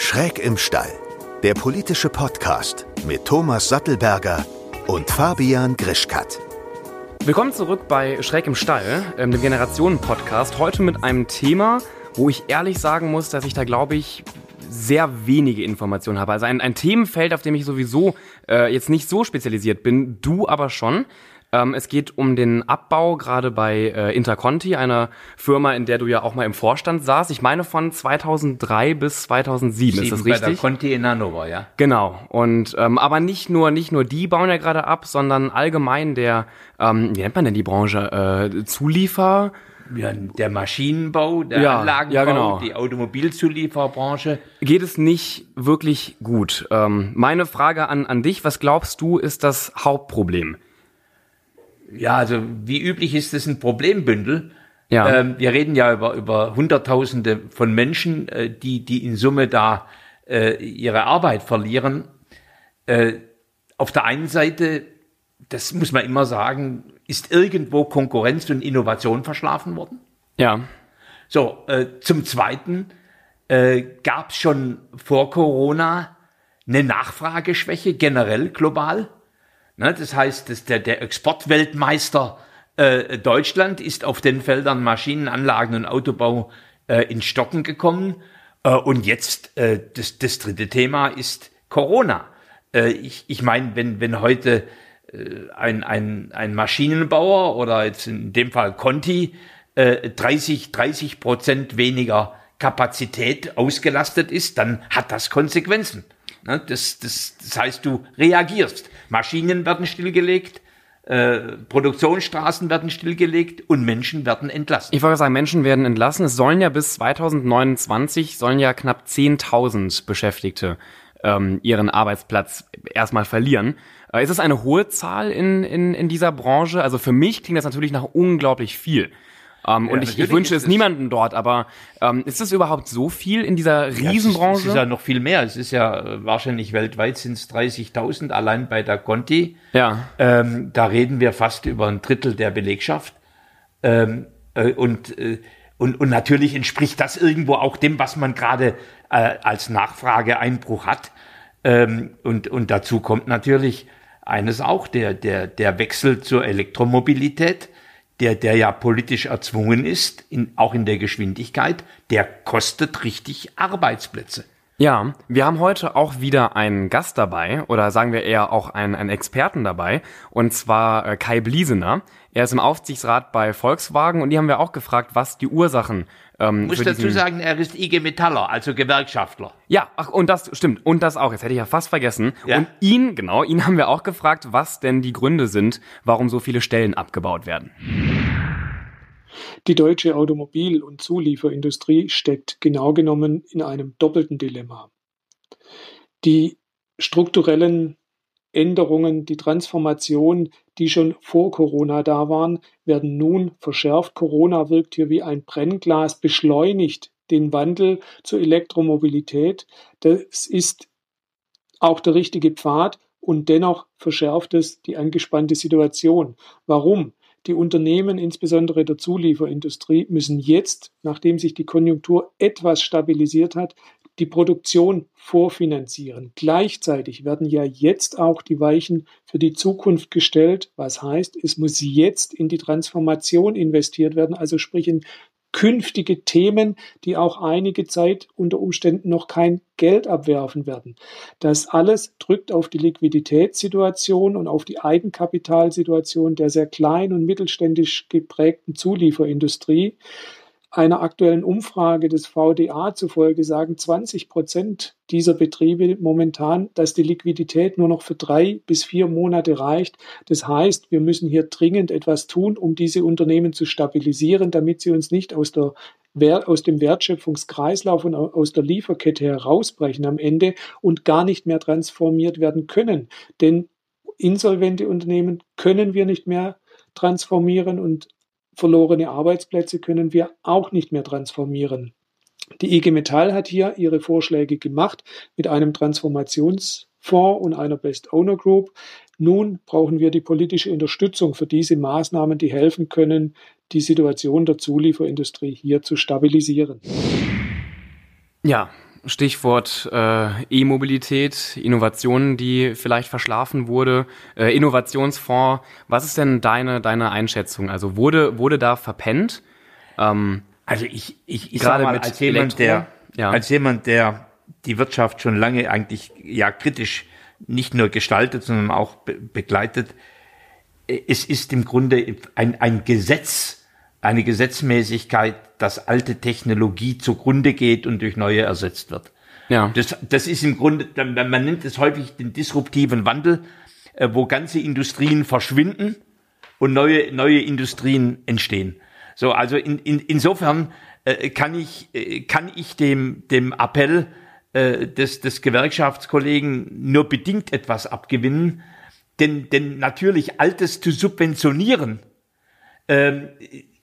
Schräg im Stall, der politische Podcast mit Thomas Sattelberger und Fabian Grischkat. Willkommen zurück bei Schräg im Stall, ähm, dem Generationen-Podcast. Heute mit einem Thema, wo ich ehrlich sagen muss, dass ich da, glaube ich, sehr wenige Informationen habe. Also ein, ein Themenfeld, auf dem ich sowieso äh, jetzt nicht so spezialisiert bin, du aber schon. Ähm, es geht um den Abbau, gerade bei äh, Interconti, einer Firma, in der du ja auch mal im Vorstand saßt. Ich meine von 2003 bis 2007, ist das richtig? Bei der Conti in Hannover, ja. Genau. Und ähm, aber nicht nur nicht nur die bauen ja gerade ab, sondern allgemein der, ähm, wie nennt man denn die Branche, äh, Zuliefer. Ja, der Maschinenbau, der ja, Anlagenbau, ja, genau. die Automobilzulieferbranche. Geht es nicht wirklich gut? Ähm, meine Frage an, an dich, was glaubst du, ist das Hauptproblem? Ja, also wie üblich ist es ein Problembündel. Ja. Ähm, wir reden ja über, über Hunderttausende von Menschen, äh, die, die in Summe da äh, ihre Arbeit verlieren. Äh, auf der einen Seite, das muss man immer sagen, ist irgendwo Konkurrenz und Innovation verschlafen worden. Ja. So, äh, zum Zweiten äh, gab es schon vor Corona eine Nachfrageschwäche generell global. Ne, das heißt, dass der, der Exportweltmeister äh, Deutschland ist auf den Feldern Maschinenanlagen und Autobau äh, in Stocken gekommen. Äh, und jetzt äh, das, das dritte Thema ist Corona. Äh, ich ich meine, wenn, wenn heute äh, ein, ein, ein Maschinenbauer oder jetzt in dem Fall Conti äh, 30, 30 Prozent weniger Kapazität ausgelastet ist, dann hat das Konsequenzen. Ne? Das, das, das heißt, du reagierst. Maschinen werden stillgelegt, äh, Produktionsstraßen werden stillgelegt und Menschen werden entlassen. Ich wollte sagen, Menschen werden entlassen. Es sollen ja bis 2029 sollen ja knapp 10.000 Beschäftigte ähm, ihren Arbeitsplatz erstmal verlieren. Äh, ist es eine hohe Zahl in, in, in dieser Branche? Also für mich klingt das natürlich nach unglaublich viel. Ähm, ja, und ich, ich wünsche es niemanden dort, aber ähm, ist es überhaupt so viel in dieser Riesenbranche? Ja, es, ist, es ist ja noch viel mehr. Es ist ja äh, wahrscheinlich weltweit sind es 30.000 allein bei der Conti. Ja. Ähm, da reden wir fast über ein Drittel der Belegschaft. Ähm, äh, und, äh, und, und natürlich entspricht das irgendwo auch dem, was man gerade äh, als Nachfrageeinbruch hat. Ähm, und, und dazu kommt natürlich eines auch, der, der, der Wechsel zur Elektromobilität der, der ja politisch erzwungen ist, in, auch in der Geschwindigkeit, der kostet richtig Arbeitsplätze. Ja, wir haben heute auch wieder einen Gast dabei oder sagen wir eher auch einen, einen Experten dabei und zwar äh, Kai Bliesener. Er ist im Aufsichtsrat bei Volkswagen und die haben wir auch gefragt, was die Ursachen ähm, muss dazu sagen, er ist IG Metaller, also Gewerkschaftler. Ja, ach, und das stimmt. Und das auch. Jetzt hätte ich ja fast vergessen. Ja. Und ihn, genau, ihn haben wir auch gefragt, was denn die Gründe sind, warum so viele Stellen abgebaut werden. Die deutsche Automobil- und Zulieferindustrie steckt genau genommen in einem doppelten Dilemma. Die strukturellen Änderungen, die Transformation, die schon vor Corona da waren, werden nun verschärft. Corona wirkt hier wie ein Brennglas, beschleunigt den Wandel zur Elektromobilität. Das ist auch der richtige Pfad und dennoch verschärft es die angespannte Situation. Warum? Die Unternehmen, insbesondere der Zulieferindustrie, müssen jetzt, nachdem sich die Konjunktur etwas stabilisiert hat, die Produktion vorfinanzieren. Gleichzeitig werden ja jetzt auch die Weichen für die Zukunft gestellt, was heißt, es muss jetzt in die Transformation investiert werden, also sprich in künftige Themen, die auch einige Zeit unter Umständen noch kein Geld abwerfen werden. Das alles drückt auf die Liquiditätssituation und auf die Eigenkapitalsituation der sehr klein und mittelständisch geprägten Zulieferindustrie. Einer aktuellen Umfrage des VDA zufolge sagen 20 Prozent dieser Betriebe momentan, dass die Liquidität nur noch für drei bis vier Monate reicht. Das heißt, wir müssen hier dringend etwas tun, um diese Unternehmen zu stabilisieren, damit sie uns nicht aus der aus dem Wertschöpfungskreislauf und aus der Lieferkette herausbrechen am Ende und gar nicht mehr transformiert werden können. Denn insolvente Unternehmen können wir nicht mehr transformieren und verlorene Arbeitsplätze können wir auch nicht mehr transformieren. Die IG Metall hat hier ihre Vorschläge gemacht mit einem Transformationsfonds und einer Best Owner Group. Nun brauchen wir die politische Unterstützung für diese Maßnahmen, die helfen können, die Situation der Zulieferindustrie hier zu stabilisieren. Ja, Stichwort äh, E-Mobilität, Innovationen, die vielleicht verschlafen wurde, äh, Innovationsfonds. Was ist denn deine, deine Einschätzung? Also wurde, wurde da verpennt? Ähm, also ich, ich, ich sage mal, als jemand, der, ja. als jemand, der die Wirtschaft schon lange eigentlich ja kritisch nicht nur gestaltet, sondern auch be begleitet, es ist im Grunde ein, ein Gesetz, eine Gesetzmäßigkeit, dass alte Technologie zugrunde geht und durch neue ersetzt wird. Ja. Das, das ist im Grunde, man nennt es häufig den disruptiven Wandel, äh, wo ganze Industrien verschwinden und neue, neue Industrien entstehen. So, also in, in, insofern äh, kann ich, äh, kann ich dem, dem Appell des, des Gewerkschaftskollegen nur bedingt etwas abgewinnen, denn, denn natürlich Altes zu subventionieren, ähm,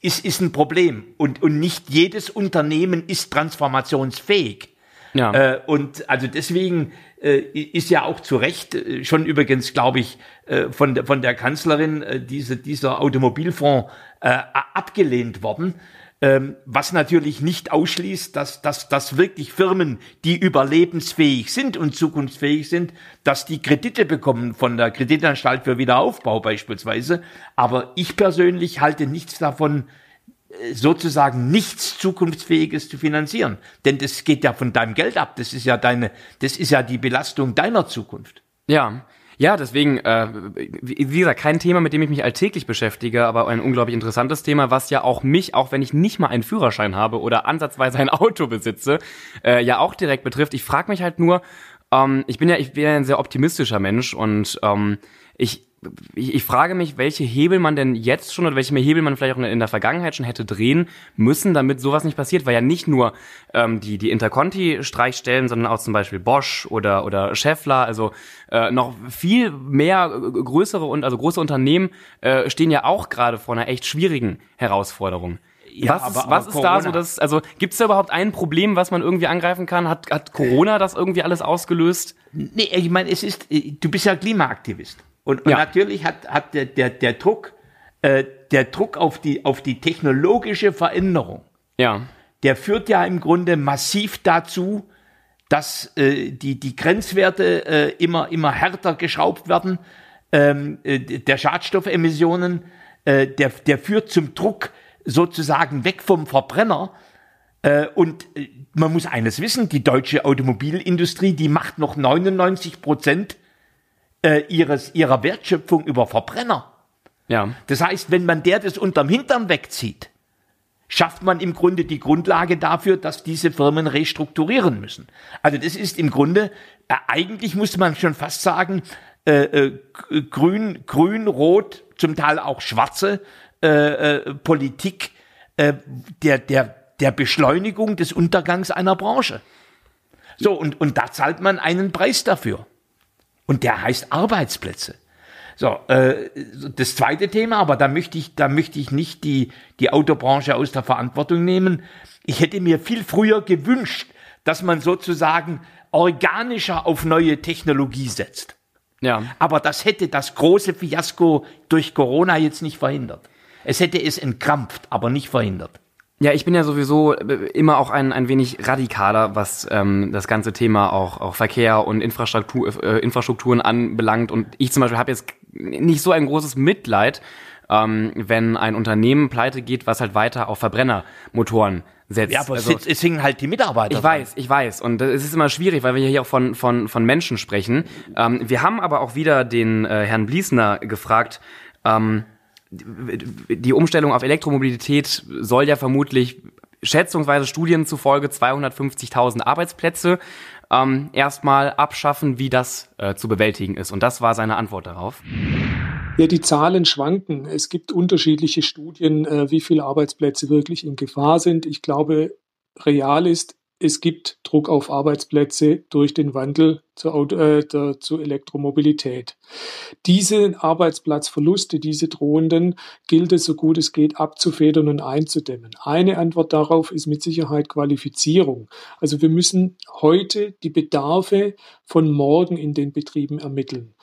ist, ist ein Problem. Und, und nicht jedes Unternehmen ist transformationsfähig. Ja. Äh, und also deswegen äh, ist ja auch zu Recht äh, schon übrigens, glaube ich, äh, von, der, von der Kanzlerin äh, diese, dieser Automobilfonds äh, abgelehnt worden. Ähm, was natürlich nicht ausschließt, dass, dass, dass wirklich Firmen, die überlebensfähig sind und zukunftsfähig sind, dass die Kredite bekommen von der Kreditanstalt für Wiederaufbau beispielsweise. Aber ich persönlich halte nichts davon, äh, sozusagen nichts Zukunftsfähiges zu finanzieren. Denn das geht ja von deinem Geld ab. Das ist ja deine, das ist ja die Belastung deiner Zukunft. Ja. Ja, deswegen, äh, wie gesagt, kein Thema, mit dem ich mich alltäglich beschäftige, aber ein unglaublich interessantes Thema, was ja auch mich, auch wenn ich nicht mal einen Führerschein habe oder ansatzweise ein Auto besitze, äh, ja auch direkt betrifft. Ich frage mich halt nur, ähm, ich bin ja, ich bin ja ein sehr optimistischer Mensch und ähm, ich ich, ich frage mich, welche Hebel man denn jetzt schon oder welche Hebel man vielleicht auch in der Vergangenheit schon hätte drehen müssen, damit sowas nicht passiert, weil ja nicht nur ähm, die, die Interconti-Streichstellen, sondern auch zum Beispiel Bosch oder, oder Scheffler, also äh, noch viel mehr größere und also große Unternehmen äh, stehen ja auch gerade vor einer echt schwierigen Herausforderung. Ja, was aber, ist, was ist da so das, also gibt es da überhaupt ein Problem, was man irgendwie angreifen kann? Hat, hat Corona das irgendwie alles ausgelöst? Nee, ich meine, es ist, du bist ja Klimaaktivist. Und, und ja. natürlich hat, hat der, der, der Druck, äh, der Druck auf die, auf die technologische Veränderung, ja. der führt ja im Grunde massiv dazu, dass äh, die, die Grenzwerte äh, immer, immer härter geschraubt werden, ähm, äh, der Schadstoffemissionen, äh, der, der führt zum Druck sozusagen weg vom Verbrenner. Äh, und äh, man muss eines wissen, die deutsche Automobilindustrie, die macht noch 99 Prozent äh, ihres, ihrer Wertschöpfung über Verbrenner. Ja. Das heißt, wenn man der das unterm Hintern wegzieht, schafft man im Grunde die Grundlage dafür, dass diese Firmen restrukturieren müssen. Also das ist im Grunde, äh, eigentlich muss man schon fast sagen, äh, äh, grün, grün, rot, zum Teil auch schwarze äh, äh, Politik äh, der, der, der Beschleunigung des Untergangs einer Branche. So, und, und da zahlt man einen Preis dafür. Und der heißt Arbeitsplätze. So, äh, das zweite Thema, aber da möchte ich, da möchte ich nicht die, die Autobranche aus der Verantwortung nehmen. Ich hätte mir viel früher gewünscht, dass man sozusagen organischer auf neue Technologie setzt. Ja. Aber das hätte das große Fiasko durch Corona jetzt nicht verhindert. Es hätte es entkrampft, aber nicht verhindert. Ja, ich bin ja sowieso äh, immer auch ein, ein wenig radikaler, was ähm, das ganze Thema auch, auch Verkehr und Infrastruktur, äh, Infrastrukturen anbelangt. Und ich zum Beispiel habe jetzt nicht so ein großes Mitleid, ähm, wenn ein Unternehmen pleite geht, was halt weiter auf Verbrennermotoren setzt. Ja, aber also, es, es hingen halt die Mitarbeiter. Ich dran. weiß, ich weiß. Und es ist immer schwierig, weil wir hier auch von, von, von Menschen sprechen. Ähm, wir haben aber auch wieder den äh, Herrn Bliesner gefragt, ähm, die Umstellung auf Elektromobilität soll ja vermutlich schätzungsweise Studien zufolge 250.000 Arbeitsplätze ähm, erstmal abschaffen, wie das äh, zu bewältigen ist. Und das war seine Antwort darauf. Ja, die Zahlen schwanken. Es gibt unterschiedliche Studien, äh, wie viele Arbeitsplätze wirklich in Gefahr sind. Ich glaube, real ist, es gibt Druck auf Arbeitsplätze durch den Wandel zur, Auto, äh, der, zur Elektromobilität. Diese Arbeitsplatzverluste, diese drohenden, gilt es so gut es geht abzufedern und einzudämmen. Eine Antwort darauf ist mit Sicherheit Qualifizierung. Also wir müssen heute die Bedarfe von morgen in den Betrieben ermitteln.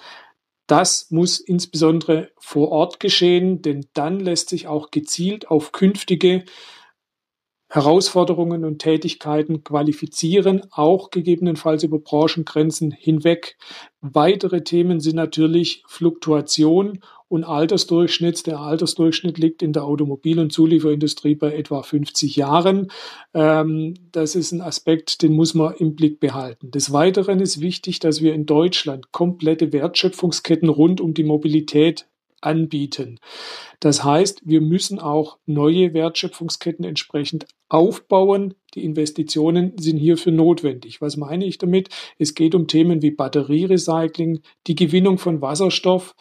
Das muss insbesondere vor Ort geschehen, denn dann lässt sich auch gezielt auf künftige Herausforderungen und Tätigkeiten qualifizieren, auch gegebenenfalls über Branchengrenzen hinweg. Weitere Themen sind natürlich Fluktuation und Altersdurchschnitt. Der Altersdurchschnitt liegt in der Automobil- und Zulieferindustrie bei etwa 50 Jahren. Ähm, das ist ein Aspekt, den muss man im Blick behalten. Des Weiteren ist wichtig, dass wir in Deutschland komplette Wertschöpfungsketten rund um die Mobilität anbieten. Das heißt, wir müssen auch neue Wertschöpfungsketten entsprechend aufbauen. Die Investitionen sind hierfür notwendig. Was meine ich damit? Es geht um Themen wie Batterierecycling, die Gewinnung von Wasserstoff,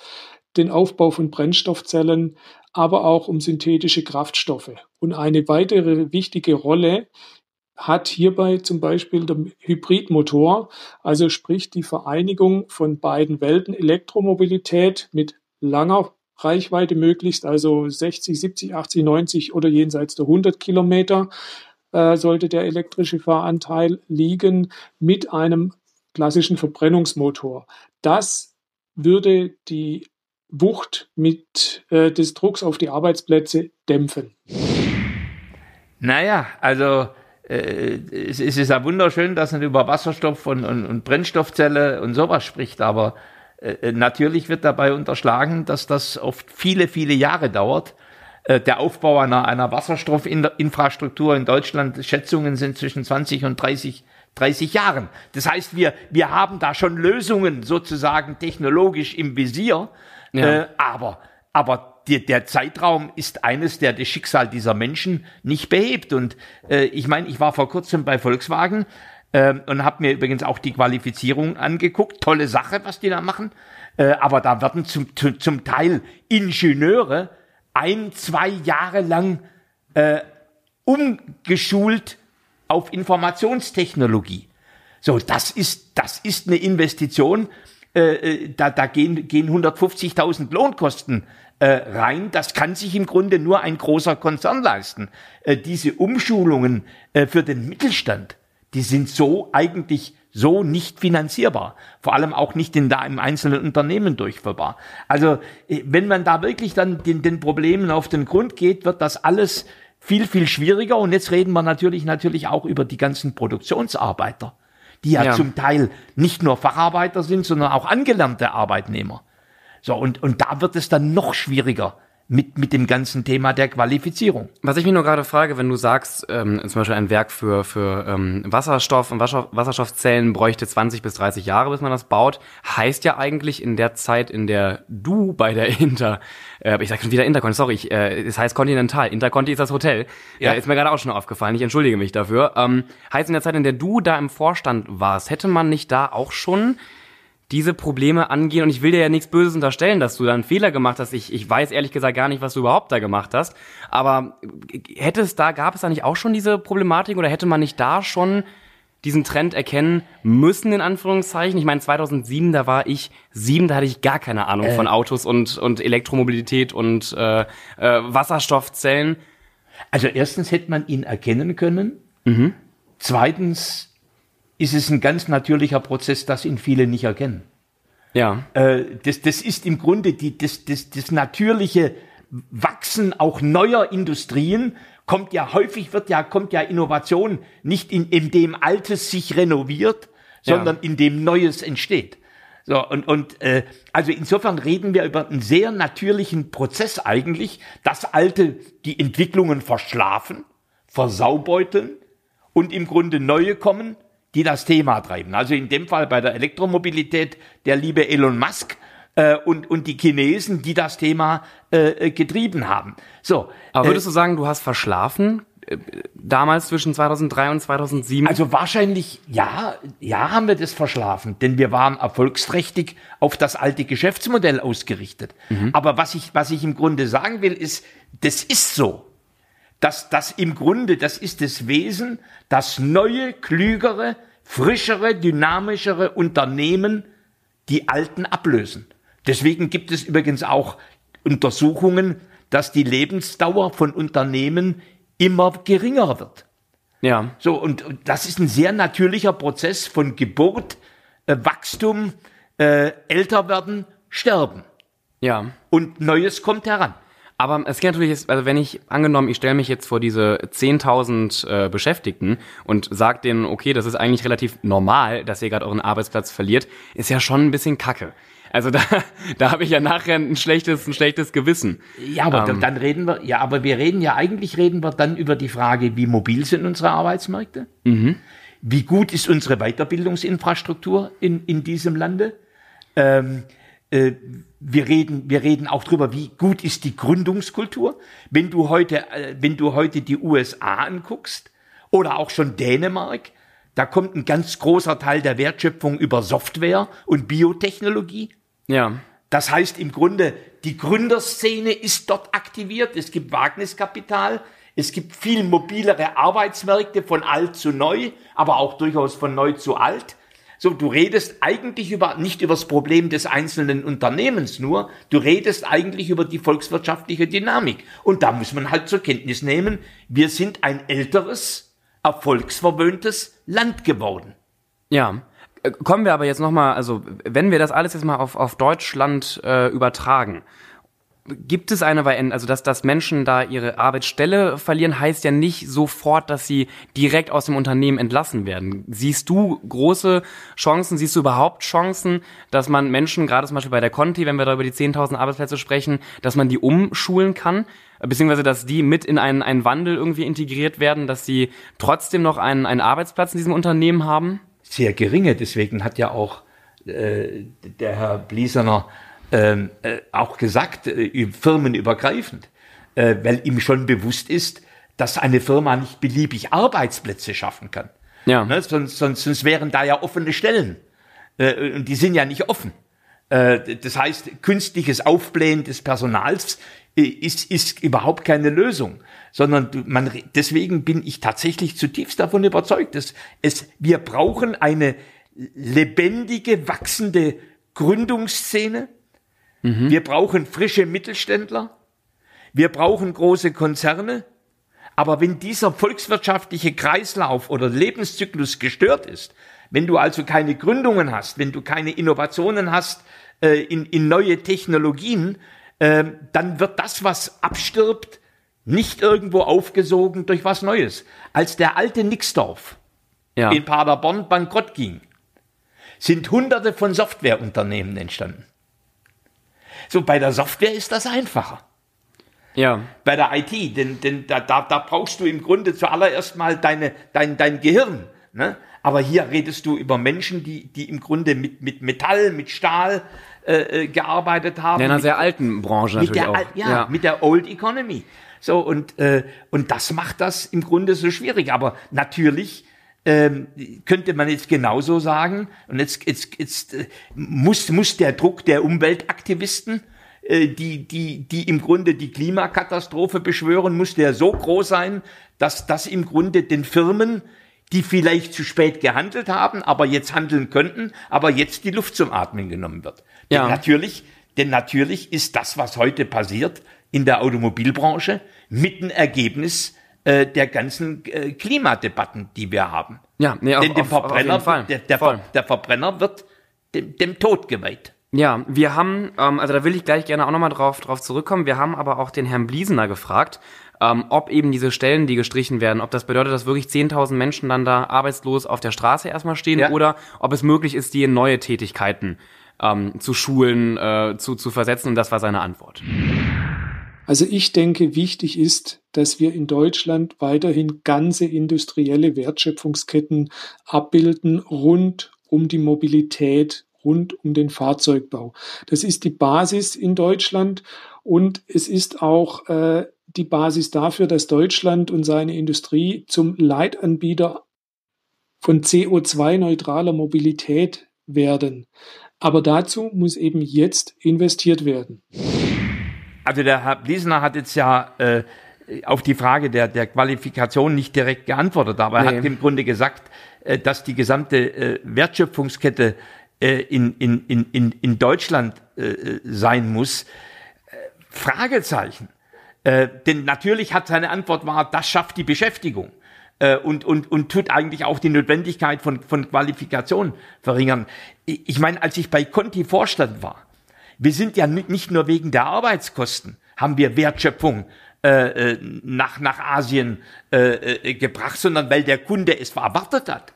den Aufbau von Brennstoffzellen, aber auch um synthetische Kraftstoffe. Und eine weitere wichtige Rolle hat hierbei zum Beispiel der Hybridmotor, also sprich die Vereinigung von beiden Welten Elektromobilität mit langer Reichweite möglichst, also 60, 70, 80, 90 oder jenseits der 100 Kilometer äh, sollte der elektrische Fahranteil liegen mit einem klassischen Verbrennungsmotor. Das würde die Wucht mit äh, des Drucks auf die Arbeitsplätze dämpfen. Naja, also äh, es, ist ja wunderschön, dass man über Wasserstoff und, und, und Brennstoffzelle und sowas spricht, aber natürlich wird dabei unterschlagen, dass das oft viele, viele Jahre dauert. Äh, der Aufbau einer, einer Wasserstoffinfrastruktur in Deutschland, Schätzungen sind zwischen 20 und 30, 30 Jahren. Das heißt, wir, wir haben da schon Lösungen sozusagen technologisch im Visier, ja. äh, aber, aber die, der Zeitraum ist eines, der das Schicksal dieser Menschen nicht behebt. Und äh, ich meine, ich war vor kurzem bei Volkswagen ähm, und habe mir übrigens auch die Qualifizierung angeguckt. Tolle Sache, was die da machen. Äh, aber da werden zum, zu, zum Teil Ingenieure ein, zwei Jahre lang äh, umgeschult auf Informationstechnologie. So, das ist, das ist eine Investition. Äh, äh da, da gehen, gehen 150.000 Lohnkosten äh, rein. Das kann sich im Grunde nur ein großer Konzern leisten. Äh, diese Umschulungen für den Mittelstand, die sind so eigentlich so nicht finanzierbar. Vor allem auch nicht in da im einzelnen Unternehmen durchführbar. Also, äh, wenn man da wirklich dann den, den Problemen auf den Grund geht, wird das alles viel, viel schwieriger. Und jetzt reden wir natürlich, natürlich auch über die ganzen Produktionsarbeiter, die ja, ja. zum Teil nicht nur Facharbeiter sind, sondern auch angelernte Arbeitnehmer. So, und, und da wird es dann noch schwieriger, mit, mit dem ganzen Thema der Qualifizierung. Was ich mich nur gerade frage, wenn du sagst, ähm, zum Beispiel ein Werk für, für ähm, Wasserstoff und Wasserstoffzellen bräuchte 20 bis 30 Jahre, bis man das baut, heißt ja eigentlich in der Zeit, in der du bei der Inter, äh, ich sag schon wieder Interconti, sorry, ich, äh, es heißt Continental, Interconti ist das Hotel, ja. äh, ist mir gerade auch schon aufgefallen, ich entschuldige mich dafür, ähm, heißt in der Zeit, in der du da im Vorstand warst, hätte man nicht da auch schon diese Probleme angehen. Und ich will dir ja nichts Böses unterstellen, dass du da einen Fehler gemacht hast. Ich, ich weiß ehrlich gesagt gar nicht, was du überhaupt da gemacht hast. Aber hätte es da, gab es da nicht auch schon diese Problematik oder hätte man nicht da schon diesen Trend erkennen müssen, in Anführungszeichen? Ich meine, 2007, da war ich sieben, da hatte ich gar keine Ahnung äh. von Autos und, und Elektromobilität und äh, äh, Wasserstoffzellen. Also erstens hätte man ihn erkennen können. Mhm. Zweitens ist es ein ganz natürlicher Prozess, das ihn viele nicht erkennen. Ja. Äh, das, das ist im Grunde die, das, das, das natürliche Wachsen auch neuer Industrien kommt ja häufig wird ja kommt ja Innovation nicht in, in dem Altes sich renoviert, sondern ja. in dem Neues entsteht. So und und äh, also insofern reden wir über einen sehr natürlichen Prozess eigentlich, dass Alte die Entwicklungen verschlafen, versaubeuteln und im Grunde neue kommen die das Thema treiben. Also in dem Fall bei der Elektromobilität der liebe Elon Musk äh, und, und die Chinesen, die das Thema äh, getrieben haben. So. Aber würdest äh, du sagen, du hast verschlafen? Äh, damals zwischen 2003 und 2007? Also wahrscheinlich, ja, ja haben wir das verschlafen, denn wir waren erfolgsträchtig auf das alte Geschäftsmodell ausgerichtet. Mhm. Aber was ich, was ich im Grunde sagen will, ist, das ist so dass das im Grunde, das ist das Wesen, das neue, klügere, frischere, dynamischere Unternehmen die alten ablösen. Deswegen gibt es übrigens auch Untersuchungen, dass die Lebensdauer von Unternehmen immer geringer wird. Ja. So, und, und das ist ein sehr natürlicher Prozess von Geburt, äh, Wachstum, äh, älter werden, sterben. Ja. Und Neues kommt heran. Aber es geht natürlich, also wenn ich, angenommen, ich stelle mich jetzt vor diese 10.000 äh, Beschäftigten und sage denen, okay, das ist eigentlich relativ normal, dass ihr gerade euren Arbeitsplatz verliert, ist ja schon ein bisschen kacke. Also da, da habe ich ja nachher ein schlechtes, ein schlechtes Gewissen. Ja, aber ähm, dann reden wir, ja, aber wir reden ja, eigentlich reden wir dann über die Frage, wie mobil sind unsere Arbeitsmärkte? Mhm. Wie gut ist unsere Weiterbildungsinfrastruktur in, in diesem Lande? Ähm, äh, wir reden, wir reden auch drüber, wie gut ist die Gründungskultur. Wenn du heute, äh, wenn du heute die USA anguckst oder auch schon Dänemark, da kommt ein ganz großer Teil der Wertschöpfung über Software und Biotechnologie. Ja. Das heißt im Grunde, die Gründerszene ist dort aktiviert. Es gibt Wagniskapital. Es gibt viel mobilere Arbeitsmärkte von alt zu neu, aber auch durchaus von neu zu alt. So, du redest eigentlich über, nicht über das Problem des einzelnen Unternehmens nur, du redest eigentlich über die volkswirtschaftliche Dynamik. Und da muss man halt zur Kenntnis nehmen, wir sind ein älteres, erfolgsverwöhntes Land geworden. Ja. Kommen wir aber jetzt nochmal, also wenn wir das alles jetzt mal auf, auf Deutschland äh, übertragen, Gibt es eine, also dass, dass Menschen da ihre Arbeitsstelle verlieren, heißt ja nicht sofort, dass sie direkt aus dem Unternehmen entlassen werden. Siehst du große Chancen, siehst du überhaupt Chancen, dass man Menschen, gerade zum Beispiel bei der Conti, wenn wir da über die 10.000 Arbeitsplätze sprechen, dass man die umschulen kann? Beziehungsweise, dass die mit in einen, einen Wandel irgendwie integriert werden, dass sie trotzdem noch einen, einen Arbeitsplatz in diesem Unternehmen haben? Sehr geringe, deswegen hat ja auch äh, der Herr Bliesener ähm, äh, auch gesagt, äh, firmenübergreifend, äh, weil ihm schon bewusst ist, dass eine Firma nicht beliebig Arbeitsplätze schaffen kann. Ja. Ne? Sonst, sonst, sonst wären da ja offene Stellen. Äh, und die sind ja nicht offen. Äh, das heißt, künstliches Aufblähen des Personals äh, ist, ist überhaupt keine Lösung, sondern man, deswegen bin ich tatsächlich zutiefst davon überzeugt, dass es, wir brauchen eine lebendige, wachsende Gründungsszene, Mhm. Wir brauchen frische Mittelständler. Wir brauchen große Konzerne. Aber wenn dieser volkswirtschaftliche Kreislauf oder Lebenszyklus gestört ist, wenn du also keine Gründungen hast, wenn du keine Innovationen hast äh, in, in neue Technologien, äh, dann wird das, was abstirbt, nicht irgendwo aufgesogen durch was Neues. Als der alte Nixdorf ja. in Paderborn bankrott ging, sind hunderte von Softwareunternehmen entstanden. So, bei der Software ist das einfacher. Ja. Bei der IT, denn, denn da, da, da brauchst du im Grunde zuallererst mal deine, dein, dein Gehirn. Ne? Aber hier redest du über Menschen, die, die im Grunde mit, mit Metall, mit Stahl äh, äh gearbeitet haben. In einer mit, sehr alten Branche natürlich der, auch. Ja, ja, mit der Old Economy. So, und, äh, und das macht das im Grunde so schwierig. Aber natürlich ähm, könnte man jetzt genauso sagen, und jetzt, jetzt, jetzt äh, muss, muss der Druck der Umweltaktivisten, äh, die, die, die im Grunde die Klimakatastrophe beschwören, muss der so groß sein, dass das im Grunde den Firmen, die vielleicht zu spät gehandelt haben, aber jetzt handeln könnten, aber jetzt die Luft zum Atmen genommen wird. Ja. Denn natürlich, denn natürlich ist das, was heute passiert in der Automobilbranche, mit ein Ergebnis äh, der ganzen äh, Klimadebatten, die wir haben. Ja, nee, Denn dem auf, Verbrenner, auf der, der, Ver, der, Verbrenner wird dem, dem Tod geweiht. Ja, wir haben, ähm, also da will ich gleich gerne auch nochmal drauf, drauf zurückkommen. Wir haben aber auch den Herrn Bliesener gefragt, ähm, ob eben diese Stellen, die gestrichen werden, ob das bedeutet, dass wirklich 10.000 Menschen dann da arbeitslos auf der Straße erstmal stehen ja. oder ob es möglich ist, die in neue Tätigkeiten ähm, zu schulen, äh, zu, zu versetzen. Und das war seine Antwort. Also ich denke, wichtig ist, dass wir in Deutschland weiterhin ganze industrielle Wertschöpfungsketten abbilden rund um die Mobilität, rund um den Fahrzeugbau. Das ist die Basis in Deutschland und es ist auch äh, die Basis dafür, dass Deutschland und seine Industrie zum Leitanbieter von CO2-neutraler Mobilität werden. Aber dazu muss eben jetzt investiert werden also der Herr Bliesner hat jetzt ja äh, auf die Frage der, der Qualifikation nicht direkt geantwortet, aber er hat im Grunde gesagt, äh, dass die gesamte äh, Wertschöpfungskette äh, in, in, in, in Deutschland äh, sein muss. Äh, Fragezeichen. Äh, denn natürlich hat seine Antwort war, das schafft die Beschäftigung äh, und, und, und tut eigentlich auch die Notwendigkeit von, von Qualifikation verringern. Ich meine, als ich bei Conti Vorstand war, wir sind ja nicht nur wegen der Arbeitskosten, haben wir Wertschöpfung äh, äh nach, nach Asien äh, äh, gebracht, sondern weil der Kunde es erwartet hat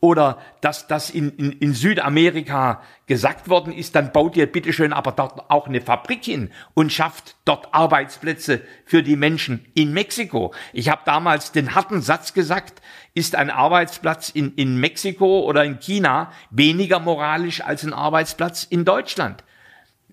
oder dass das in, in, in Südamerika gesagt worden ist, dann baut ihr bitteschön aber dort auch eine Fabrik hin und schafft dort Arbeitsplätze für die Menschen in Mexiko. Ich habe damals den harten Satz gesagt, ist ein Arbeitsplatz in, in Mexiko oder in China weniger moralisch als ein Arbeitsplatz in Deutschland?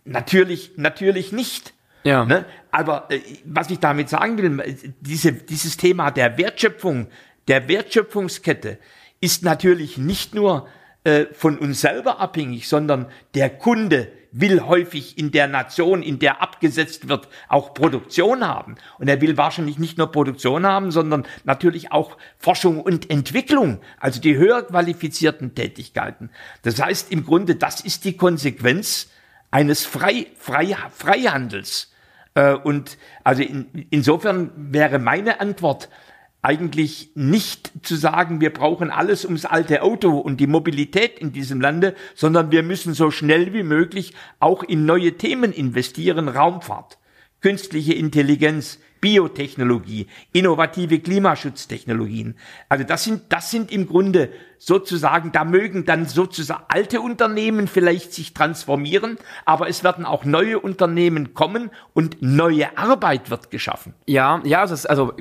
Natürlich, natürlich nicht. Ja. Ne? Aber äh, was ich damit sagen will, diese, dieses Thema der Wertschöpfung, der Wertschöpfungskette, ist natürlich nicht nur äh, von uns selber abhängig, sondern der Kunde will häufig in der Nation, in der abgesetzt wird, auch Produktion haben. Und er will wahrscheinlich nicht nur Produktion haben, sondern natürlich auch Forschung und Entwicklung, also die höher qualifizierten Tätigkeiten. Das heißt im Grunde, das ist die Konsequenz eines Frei, Frei, Freihandels. Äh, und also in, insofern wäre meine Antwort, eigentlich nicht zu sagen, wir brauchen alles ums alte Auto und die Mobilität in diesem Lande, sondern wir müssen so schnell wie möglich auch in neue Themen investieren, Raumfahrt, künstliche Intelligenz, Biotechnologie, innovative Klimaschutztechnologien. Also das sind, das sind im Grunde sozusagen, da mögen dann sozusagen alte Unternehmen vielleicht sich transformieren, aber es werden auch neue Unternehmen kommen und neue Arbeit wird geschaffen. Ja, ja, es ist, also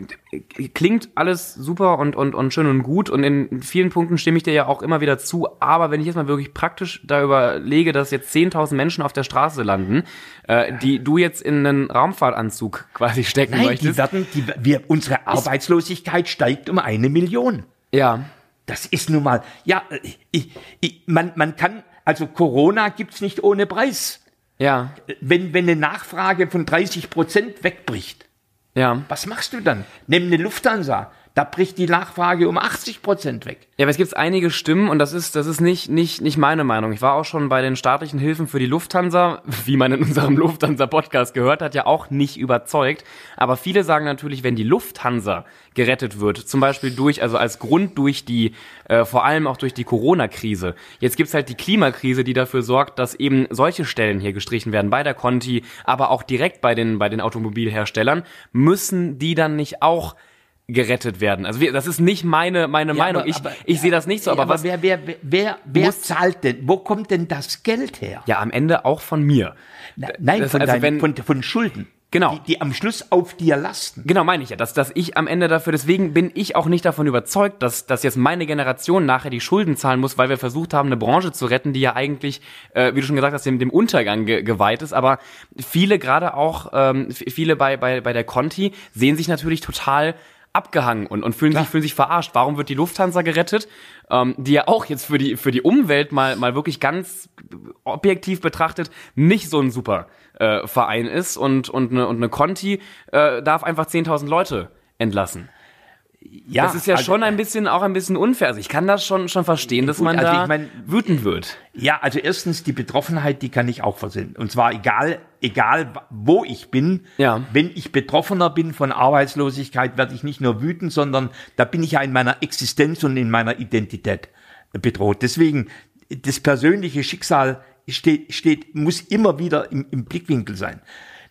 klingt alles super und, und, und schön und gut und in vielen Punkten stimme ich dir ja auch immer wieder zu, aber wenn ich jetzt mal wirklich praktisch da überlege, dass jetzt 10.000 Menschen auf der Straße landen, äh, die du jetzt in einen Raumfahrtanzug quasi stecken Nein, möchtest. Die werden, die, wir, unsere Arbeitslosigkeit steigt um eine Million. Ja. Das ist nun mal, ja, ich, ich, man, man kann, also Corona gibt's nicht ohne Preis. Ja. Wenn, wenn eine Nachfrage von 30 Prozent wegbricht, ja. was machst du dann? Nimm eine Lufthansa. Da bricht die Nachfrage um 80 Prozent weg. Ja, aber es gibt einige Stimmen und das ist, das ist nicht, nicht, nicht meine Meinung. Ich war auch schon bei den staatlichen Hilfen für die Lufthansa, wie man in unserem Lufthansa-Podcast gehört hat, ja auch nicht überzeugt. Aber viele sagen natürlich, wenn die Lufthansa gerettet wird, zum Beispiel durch, also als Grund durch die, äh, vor allem auch durch die Corona-Krise. Jetzt gibt's halt die Klimakrise, die dafür sorgt, dass eben solche Stellen hier gestrichen werden, bei der Conti, aber auch direkt bei den, bei den Automobilherstellern. Müssen die dann nicht auch gerettet werden. Also wir, das ist nicht meine meine ja, Meinung. ich aber, ich sehe das nicht so. Aber, aber was, wer wer wer wer zahlt denn? Wo kommt denn das Geld her? Ja, am Ende auch von mir. Na, nein, das, von, also deinen, wenn, von von Schulden. Genau. Die, die am Schluss auf dir lasten. Genau, meine ich ja. Dass, dass ich am Ende dafür, deswegen bin ich auch nicht davon überzeugt, dass, dass jetzt meine Generation nachher die Schulden zahlen muss, weil wir versucht haben, eine Branche zu retten, die ja eigentlich, äh, wie du schon gesagt hast, dem, dem Untergang ge geweiht ist. Aber viele, gerade auch ähm, viele bei, bei, bei der Conti, sehen sich natürlich total abgehangen und, und fühlen sich, fühlen sich verarscht. Warum wird die Lufthansa gerettet? Ähm, die ja auch jetzt für die, für die Umwelt mal, mal wirklich ganz objektiv betrachtet nicht so ein super äh, Verein ist und, und, eine, und eine Conti äh, darf einfach 10.000 Leute entlassen. Ja, das ist ja also, schon ein bisschen auch ein bisschen unfair. Also ich kann das schon schon verstehen, dass gut, man also da ich mein, wütend wird. Ja, also erstens die Betroffenheit, die kann ich auch versehen. Und zwar egal egal wo ich bin. Ja. Wenn ich Betroffener bin von Arbeitslosigkeit, werde ich nicht nur wütend, sondern da bin ich ja in meiner Existenz und in meiner Identität bedroht. Deswegen das persönliche Schicksal steht, steht muss immer wieder im, im Blickwinkel sein.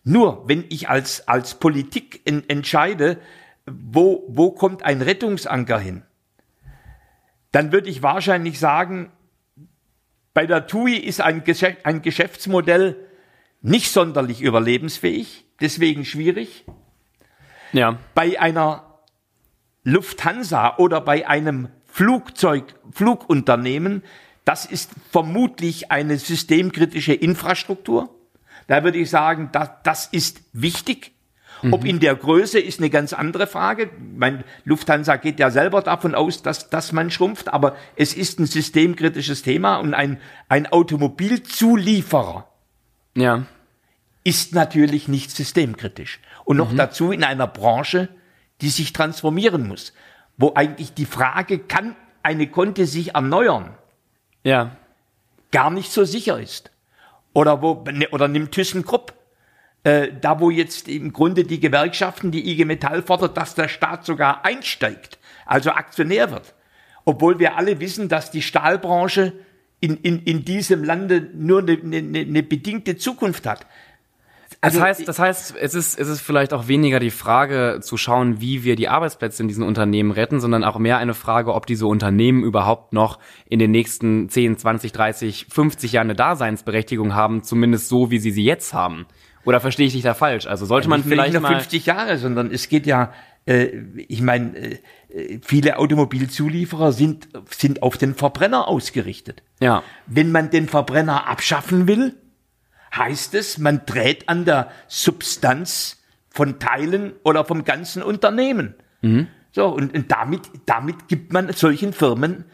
Nur wenn ich als als Politik en, entscheide wo, wo kommt ein Rettungsanker hin? Dann würde ich wahrscheinlich sagen, bei der TUI ist ein, Geschäft, ein Geschäftsmodell nicht sonderlich überlebensfähig, deswegen schwierig. Ja. Bei einer Lufthansa oder bei einem Flugzeug, Flugunternehmen, das ist vermutlich eine systemkritische Infrastruktur. Da würde ich sagen, das, das ist wichtig. Mhm. Ob in der Größe ist eine ganz andere Frage. Mein Lufthansa geht ja selber davon aus, dass, dass man schrumpft, aber es ist ein systemkritisches Thema und ein, ein Automobilzulieferer ja. Ist natürlich nicht systemkritisch. Und noch mhm. dazu in einer Branche, die sich transformieren muss, wo eigentlich die Frage, kann eine Konte sich erneuern? Ja. Gar nicht so sicher ist. Oder wo, ne, oder nimmt ThyssenKrupp äh, da wo jetzt im Grunde die Gewerkschaften, die IG Metall fordert, dass der Staat sogar einsteigt, also Aktionär wird. Obwohl wir alle wissen, dass die Stahlbranche in, in, in diesem Lande nur eine, eine, eine bedingte Zukunft hat. Das heißt, das heißt, es ist, es ist vielleicht auch weniger die Frage zu schauen, wie wir die Arbeitsplätze in diesen Unternehmen retten, sondern auch mehr eine Frage, ob diese Unternehmen überhaupt noch in den nächsten 10, 20, 30, 50 Jahren eine Daseinsberechtigung haben, zumindest so, wie sie sie jetzt haben. Oder verstehe ich dich da falsch? Also sollte man nicht vielleicht nur mal 50 Jahre, sondern es geht ja, äh, ich meine, äh, viele Automobilzulieferer sind, sind auf den Verbrenner ausgerichtet. ja, Wenn man den Verbrenner abschaffen will, heißt es, man dreht an der Substanz von Teilen oder vom ganzen Unternehmen. So, und, und damit, damit gibt man solchen Firmen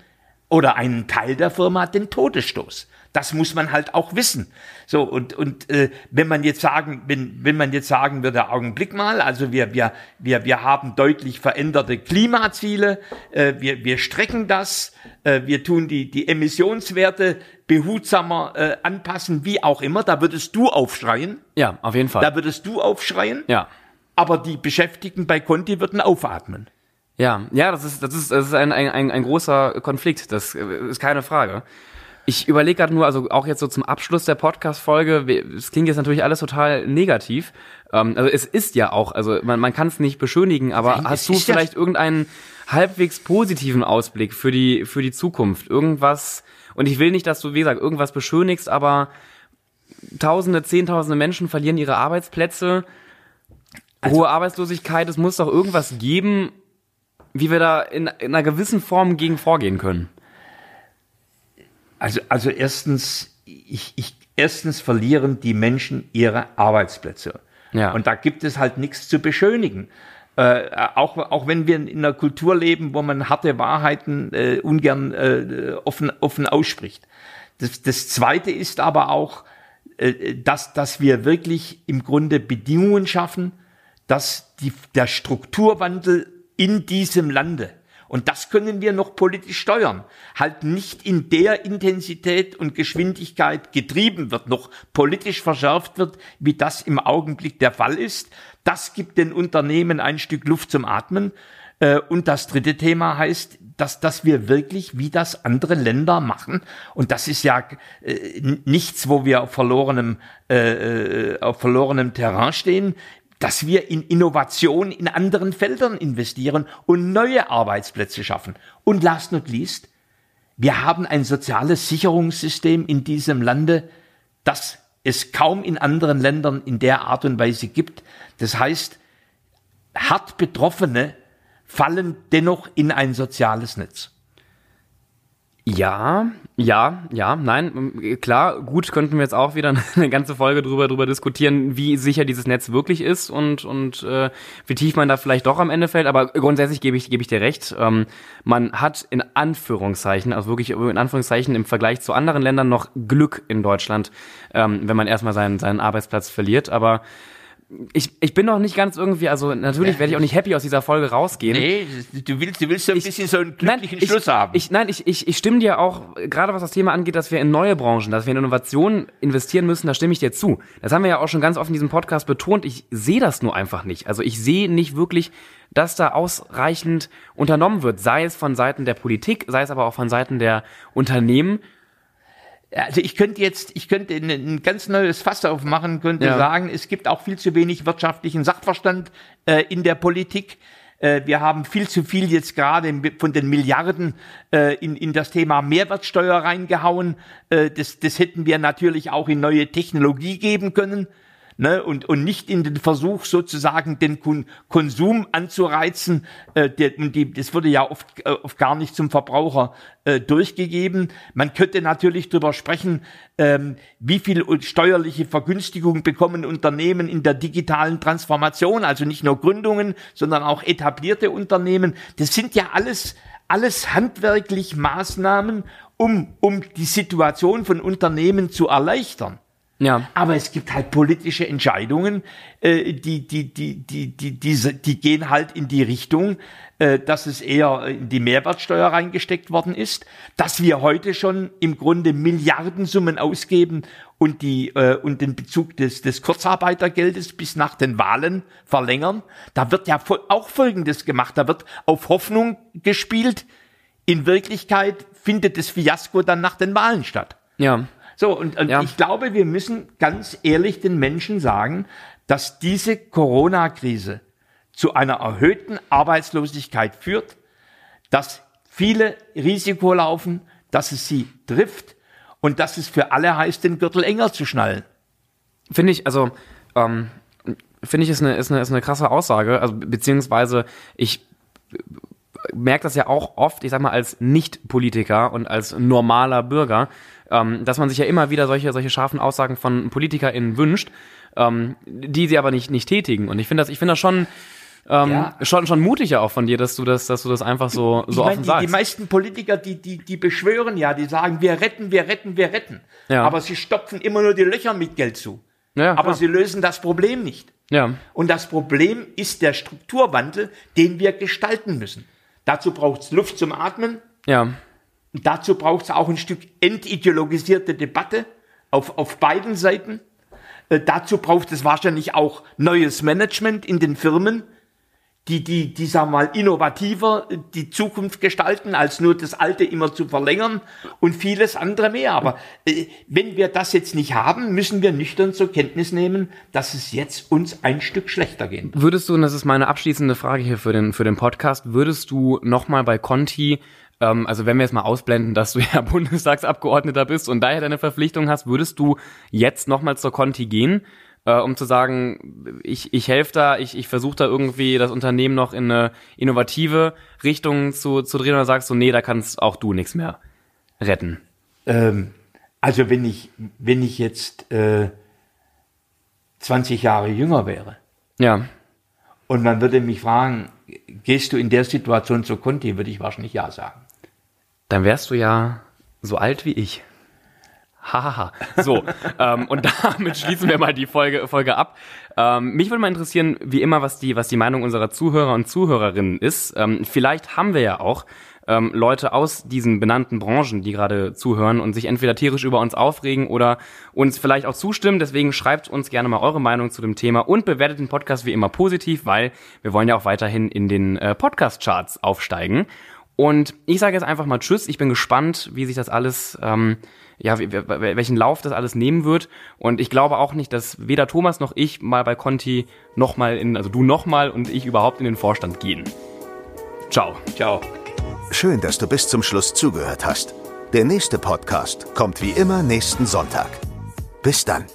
oder einen Teil der Firma den Todesstoß. Das muss man halt auch wissen. So und und äh, wenn man jetzt sagen, wenn wenn man jetzt sagen würde, Augenblick mal, also wir wir wir wir haben deutlich veränderte Klimaziele, äh, wir wir strecken das, äh, wir tun die die Emissionswerte behutsamer äh, anpassen, wie auch immer. Da würdest du aufschreien, ja, auf jeden Fall. da würdest du aufschreien, ja. aber die Beschäftigten bei Conti würden aufatmen. Ja, ja, das ist, das ist, das ist ein, ein, ein, großer Konflikt, das äh, ist keine Frage. Ich überlege gerade nur, also auch jetzt so zum Abschluss der Podcast-Folge, es klingt jetzt natürlich alles total negativ. Ähm, also es ist ja auch, also man, man kann es nicht beschönigen, aber Nein, hast du ist ja- vielleicht irgendeinen halbwegs positiven Ausblick für die, für die Zukunft? Irgendwas, und ich will nicht, dass du, wie gesagt, irgendwas beschönigst, aber Tausende, Zehntausende Menschen verlieren ihre Arbeitsplätze, hohe Arbeitslosigkeit, es muss doch irgendwas geben, wie wir da in, in einer gewissen Form gegen vorgehen können. Also, also erstens, ich, ich, erstens verlieren die Menschen ihre Arbeitsplätze. Ja. Und da gibt es halt nichts zu beschönigen. Äh, auch, auch wenn wir in einer Kultur leben, wo man harte Wahrheiten äh, ungern äh, offen, offen ausspricht. Das, das Zweite ist aber auch, äh, dass, dass wir wirklich im Grunde Bedingungen schaffen, dass die, der Strukturwandel in diesem Lande, und das können wir noch politisch steuern, halt nicht in der Intensität und Geschwindigkeit getrieben wird, noch politisch verschärft wird, wie das im Augenblick der Fall ist. Das gibt den Unternehmen ein Stück Luft zum Atmen. Äh, Und das dritte Thema heißt, dass, dass wir wirklich, wie das andere Länder machen, und das ist ja äh, nichts, wo wir auf verlorenem, äh, äh, auf verlorenem Terrain stehen, dass wir in Innovation in anderen Feldern investieren und neue Arbeitsplätze schaffen. Und last not least, wir haben ein soziales Sicherungssystem in diesem Lande, das es kaum in anderen Ländern in der Art und Weise gibt. Das heißt, hart Betroffene fallen dennoch in ein soziales Netz. Ja, ja, ja, nein, klar, gut, könnten wir jetzt auch wieder eine ganze Folge drüber, drüber diskutieren, wie sicher dieses Netz wirklich ist und, und äh, wie tief man da vielleicht doch am Ende fällt. Aber grundsätzlich gebe ich, gebe ich dir recht. Ähm, man hat in Anführungszeichen, also wirklich in Anführungszeichen im Vergleich zu anderen Ländern noch Glück in Deutschland, ähm, wenn man erstmal seinen, seinen Arbeitsplatz verliert. Aber ich, ich bin noch nicht ganz irgendwie, also natürlich werde ich auch nicht happy aus dieser Folge rausgehen. Nee, du willst, du willst so ein bisschen so einen glücklichen ich, Schluss haben. Ich, nein, ich, ich, ich stimme dir auch, gerade was das Thema angeht, dass wir in neue Branchen, dass wir in Innovationen investieren müssen, da stimme ich dir zu. Das haben wir ja auch schon ganz oft in diesem Podcast betont. Ich sehe das nur einfach nicht. Also ich sehe nicht wirklich, dass da ausreichend unternommen wird, sei es von Seiten der Politik, sei es aber auch von Seiten der Unternehmen. Also ich könnte jetzt, ich könnte ein, ganz neues Fass aufmachen, könnte Ja. sagen, es gibt auch viel zu wenig wirtschaftlichen Sachverstand äh, in der Politik. Äh, wir haben viel zu viel jetzt gerade von den Milliarden äh, in, in das Thema Mehrwertsteuer reingehauen. Äh, das, das hätten wir natürlich auch in neue Technologie geben können. Ne, und, und nicht in den Versuch sozusagen den Kon Konsum anzureizen. Äh, der, und die, das wurde ja oft, äh, oft gar nicht zum Verbraucher äh, durchgegeben. Man könnte natürlich darüber sprechen, ähm, wie viel steuerliche Vergünstigung bekommen Unternehmen in der digitalen Transformation, also nicht nur Gründungen, sondern auch etablierte Unternehmen. Das sind ja alles alles handwerklich Maßnahmen, um, um die Situation von Unternehmen zu erleichtern. Ja. Aber es gibt halt politische Entscheidungen, äh, die, die, die, die, die, diese, die gehen halt in die Richtung, äh, dass es eher in die Mehrwertsteuer reingesteckt worden ist, dass wir heute schon im Grunde Milliardensummen ausgeben und die äh, und den Bezug des, des Kurzarbeitergeldes bis nach den Wahlen verlängern. Da wird ja auch Folgendes gemacht. Da wird auf Hoffnung gespielt. In Wirklichkeit findet das Fiasko dann nach den Wahlen statt. Ja. So, und, und Ja. ich glaube, wir müssen ganz ehrlich den Menschen sagen, dass diese Corona-Krise zu einer erhöhten Arbeitslosigkeit führt, dass viele Risiko laufen, dass es sie trifft und dass es für alle heißt, den Gürtel enger zu schnallen. Finde ich, also, ähm, finde ich, ist eine, ist, eine, ist eine krasse Aussage. Also, beziehungsweise, ich merke das ja auch oft, ich sag mal, als Nicht-Politiker und als normaler Bürger, ähm, dass man sich ja immer wieder solche, solche scharfen Aussagen von PolitikerInnen wünscht, ähm, die sie aber nicht, nicht tätigen. Und ich finde das, ich finde das schon, ähm, Ja. schon, schon mutig ja auch von dir, dass du das, dass du das einfach so, so ich meine, offen die, sagst. die meisten Politiker, die, die, die beschwören ja, die sagen, wir retten, wir retten, wir retten. Ja. Aber sie stopfen immer nur die Löcher mit Geld zu. ja, Aber klar. sie lösen das Problem nicht. ja. Und das Problem ist der Strukturwandel, den wir gestalten müssen. Dazu braucht es Luft zum Atmen. ja. Und dazu braucht es auch ein Stück entideologisierte Debatte auf, auf beiden Seiten. Äh, dazu braucht es wahrscheinlich auch neues Management in den Firmen, die, die, die sagen wir mal, innovativer äh, die Zukunft gestalten, als nur das Alte immer zu verlängern und vieles andere mehr. Aber äh, wenn wir das jetzt nicht haben, müssen wir nüchtern zur Kenntnis nehmen, dass es jetzt uns ein Stück schlechter wird. Würdest du, und das ist meine abschließende Frage hier für den, für den Podcast, würdest du nochmal bei Conti, ähm, also wenn wir jetzt mal ausblenden, dass du ja Bundestagsabgeordneter bist und daher deine Verpflichtung hast, würdest du jetzt nochmal zur Conti gehen, äh, um zu sagen, ich, ich helfe da, ich, ich versuche da irgendwie das Unternehmen noch in eine innovative Richtung zu, zu drehen oder sagst du, nee, da kannst auch du nichts mehr retten? Ähm, also wenn ich, wenn ich jetzt äh, 20 Jahre jünger wäre, Ja, Und man würde mich fragen, gehst du in der Situation zu Conti, würde ich wahrscheinlich ja sagen. Dann wärst du ja so alt wie ich. Hahaha. So, ähm, und damit schließen wir mal die Folge, Folge ab. Ähm, mich würde mal interessieren, wie immer, was die, was die Meinung unserer Zuhörer und Zuhörerinnen ist. Ähm, vielleicht haben wir ja auch ähm, Leute aus diesen benannten Branchen, die gerade zuhören und sich entweder tierisch über uns aufregen oder uns vielleicht auch zustimmen. Deswegen schreibt uns gerne mal eure Meinung zu dem Thema und bewertet den Podcast wie immer positiv, weil wir wollen ja auch weiterhin in den äh, Podcast-Charts aufsteigen. Und ich sage jetzt einfach mal Tschüss. Ich bin gespannt, wie sich das alles, ähm, ja, welchen Lauf das alles nehmen wird. Und ich glaube auch nicht, dass weder Thomas noch ich mal bei Conti nochmal in, also du nochmal und ich überhaupt in den Vorstand gehen. Ciao. Ciao. Schön, dass du bis zum Schluss zugehört hast. Der nächste Podcast kommt wie immer nächsten Sonntag. Bis dann.